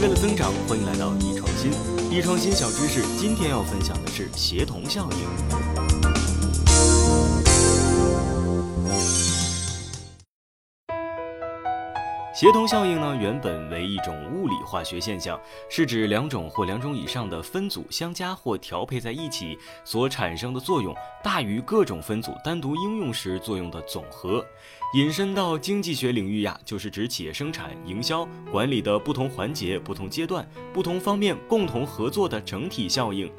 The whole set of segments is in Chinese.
为了增长欢迎来到易创新。易创新小知识今天要分享的是协同效应。协同效应呢，原本为一种物理化学现象，是指两种或两种以上的分组相加或调配在一起所产生的作用大于各种分组单独应用时作用的总和。引申到经济学领域呀，就是指企业生产、营销、管理的不同环节、不同阶段、不同方面共同合作的整体效应。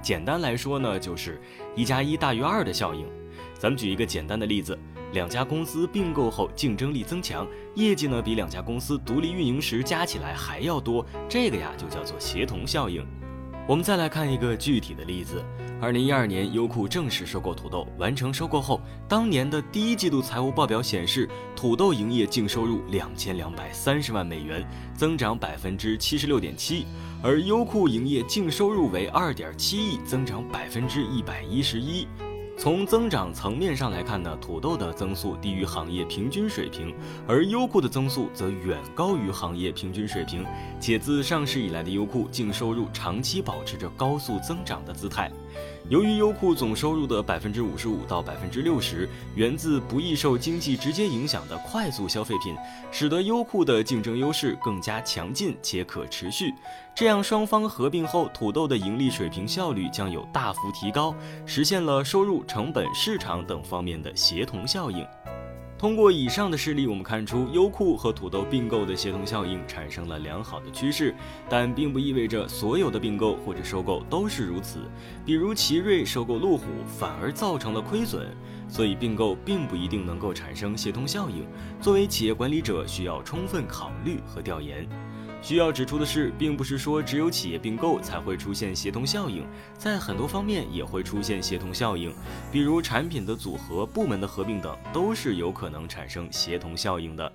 简单来说呢，就是一加一大于二的效应。咱们举一个简单的例子。两家公司并购后竞争力增强，业绩呢比两家公司独立运营时加起来还要多，这个呀就叫做协同效应。我们再来看一个具体的例子：二零一二年，优酷正式收购土豆，完成收购后，当年的第一季度财务报表显示，土豆营业净收入两千两百三十万美元，增长百分之七十六点七，而优酷营业净收入为二点七亿，增长百分之一百一十一。从增长层面上来看呢，土豆的增速低于行业平均水平，而优酷的增速则远高于行业平均水平。且自上市以来的优酷净收入长期保持着高速增长的姿态。由于优酷总收入的百分之五十五到百分之六十源自不易受经济直接影响的快速消费品，使得优酷的竞争优势更加强劲且可持续。这样双方合并后，土豆的盈利水平效率将有大幅提高，实现了收入、成本、市场等方面的协同效应。通过以上的事例，我们看出优酷和土豆并购的协同效应产生了良好的趋势，但并不意味着所有的并购或者收购都是如此。比如奇瑞收购路虎，反而造成了亏损，所以并购并不一定能够产生协同效应。作为企业管理者，需要充分考虑和调研。需要指出的是，并不是说只有企业并购才会出现协同效应，在很多方面也会出现协同效应，比如产品的组合、部门的合并等，都是有可能产生协同效应的。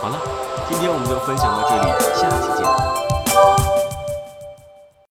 好了，今天我们就分享到这里，下期见。